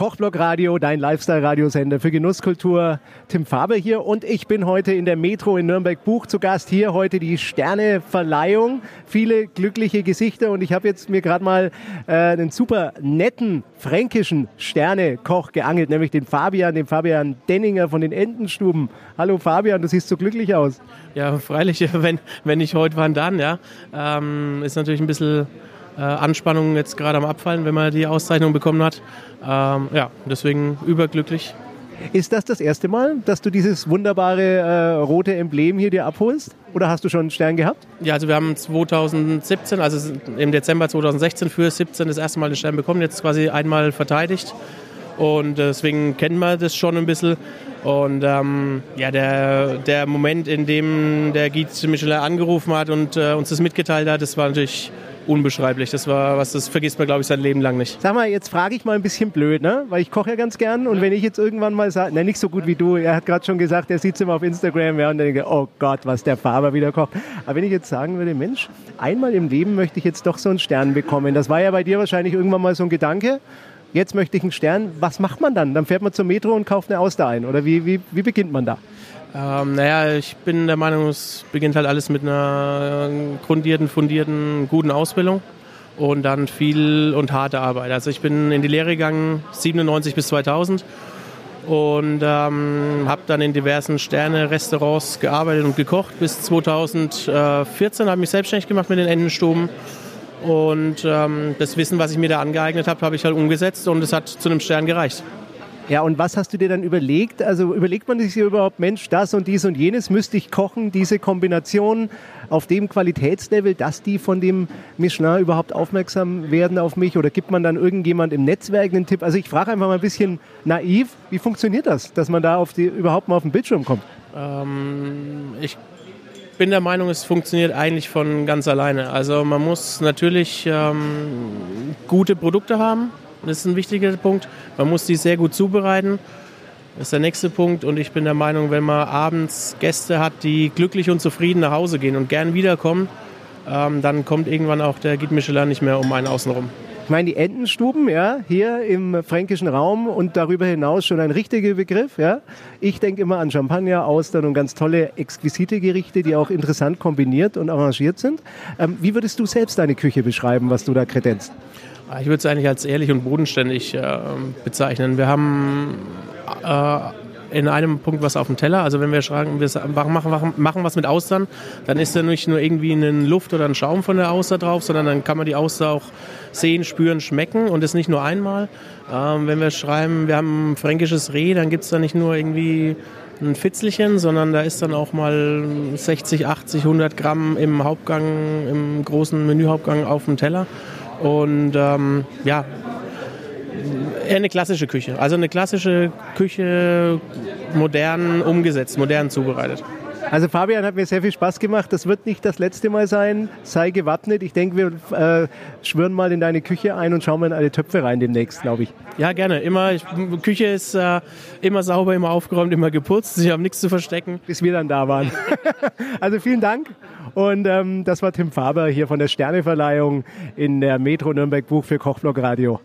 Kochblock Radio, dein Lifestyle-Radiosender für Genusskultur. Tim Faber hier und ich bin heute in der Metro in Nürnberg-Buch zu Gast. Hier heute die Sterneverleihung. Viele glückliche Gesichter und ich habe jetzt mir gerade mal äh, einen super netten fränkischen Sternekoch geangelt, nämlich den Fabian, den Fabian Denninger von den Entenstuben. Hallo Fabian, du siehst so glücklich aus. Ja, freilich, wenn, wenn nicht heute, wann dann, ja. Ähm, ist natürlich ein bisschen äh, Anspannung jetzt gerade am Abfallen, wenn man die Auszeichnung bekommen hat. Ähm, ja, deswegen überglücklich. Ist das das erste Mal, dass du dieses wunderbare äh, rote Emblem hier dir abholst? Oder hast du schon einen Stern gehabt? Ja, also wir haben 2017, also im Dezember 2016 für 17 das erste Mal den Stern bekommen, jetzt quasi einmal verteidigt. Und deswegen kennen wir das schon ein bisschen. Und ähm, ja, der, der Moment, in dem der Guide Michelin angerufen hat und äh, uns das mitgeteilt hat, das war natürlich unbeschreiblich. Das war was, das vergisst man, glaube ich, sein Leben lang nicht. Sag mal, jetzt frage ich mal ein bisschen blöd, ne? Weil ich koche ja ganz gern und wenn ich jetzt irgendwann mal sage, ne, nicht so gut wie du, er hat gerade schon gesagt, er sieht es immer auf Instagram, ja, und dann denke, oh Gott, was der Faber wieder kocht. Aber wenn ich jetzt sagen würde, Mensch, einmal im Leben möchte ich jetzt doch so einen Stern bekommen. Das war ja bei dir wahrscheinlich irgendwann mal so ein Gedanke. Jetzt möchte ich einen Stern. Was macht man dann? Dann fährt man zur Metro und kauft eine Auster ein. Oder wie, wie, wie beginnt man da? Ähm, naja, ich bin der Meinung, es beginnt halt alles mit einer grundierten, fundierten, guten Ausbildung und dann viel und harte Arbeit. Also ich bin in die Lehre gegangen, 97 bis 2000 und ähm, habe dann in diversen Sterne-Restaurants gearbeitet und gekocht. Bis 2014 habe ich mich selbstständig gemacht mit den Endenstuben und ähm, das Wissen, was ich mir da angeeignet habe, habe ich halt umgesetzt und es hat zu einem Stern gereicht. Ja, und was hast du dir dann überlegt? Also überlegt man sich überhaupt, Mensch, das und dies und jenes müsste ich kochen, diese Kombination auf dem Qualitätslevel, dass die von dem Michelin überhaupt aufmerksam werden auf mich? Oder gibt man dann irgendjemand im Netzwerk einen Tipp? Also ich frage einfach mal ein bisschen naiv, wie funktioniert das, dass man da auf die, überhaupt mal auf den Bildschirm kommt? Ähm, ich bin der Meinung, es funktioniert eigentlich von ganz alleine. Also man muss natürlich ähm, gute Produkte haben, das ist ein wichtiger Punkt. Man muss die sehr gut zubereiten. Das ist der nächste Punkt. Und ich bin der Meinung, wenn man abends Gäste hat, die glücklich und zufrieden nach Hause gehen und gern wiederkommen, ähm, dann kommt irgendwann auch der Guide Michelin nicht mehr um einen außen rum. Ich meine, die Entenstuben, ja, hier im fränkischen Raum und darüber hinaus schon ein richtiger Begriff, ja. Ich denke immer an Champagner, Austern und ganz tolle, exquisite Gerichte, die auch interessant kombiniert und arrangiert sind. Ähm, wie würdest du selbst deine Küche beschreiben, was du da kredenzt? Ich würde es eigentlich als ehrlich und bodenständig äh, bezeichnen. Wir haben äh, in einem Punkt was auf dem Teller. Also wenn wir schreiben, wir machen, machen, machen was mit Austern, dann ist da nicht nur irgendwie eine Luft oder ein Schaum von der Auster drauf, sondern dann kann man die Auster auch sehen, spüren, schmecken und das nicht nur einmal. Ähm, wenn wir schreiben, wir haben ein fränkisches Reh, dann gibt es da nicht nur irgendwie ein Fitzelchen, sondern da ist dann auch mal 60, 80, 100 Gramm im Hauptgang, im großen Menühauptgang auf dem Teller. Und ähm, ja, eher eine klassische Küche. Also eine klassische Küche, modern umgesetzt, modern zubereitet. Also Fabian hat mir sehr viel Spaß gemacht. Das wird nicht das letzte Mal sein. Sei gewappnet. Ich denke, wir äh, schwören mal in deine Küche ein und schauen mal in alle Töpfe rein demnächst, glaube ich. Ja, gerne. Immer, ich, Küche ist äh, immer sauber, immer aufgeräumt, immer geputzt. Ich habe nichts zu verstecken. Bis wir dann da waren. also vielen Dank. Und ähm, das war Tim Faber hier von der Sterneverleihung in der Metro Nürnberg Buch für Kochblock Radio.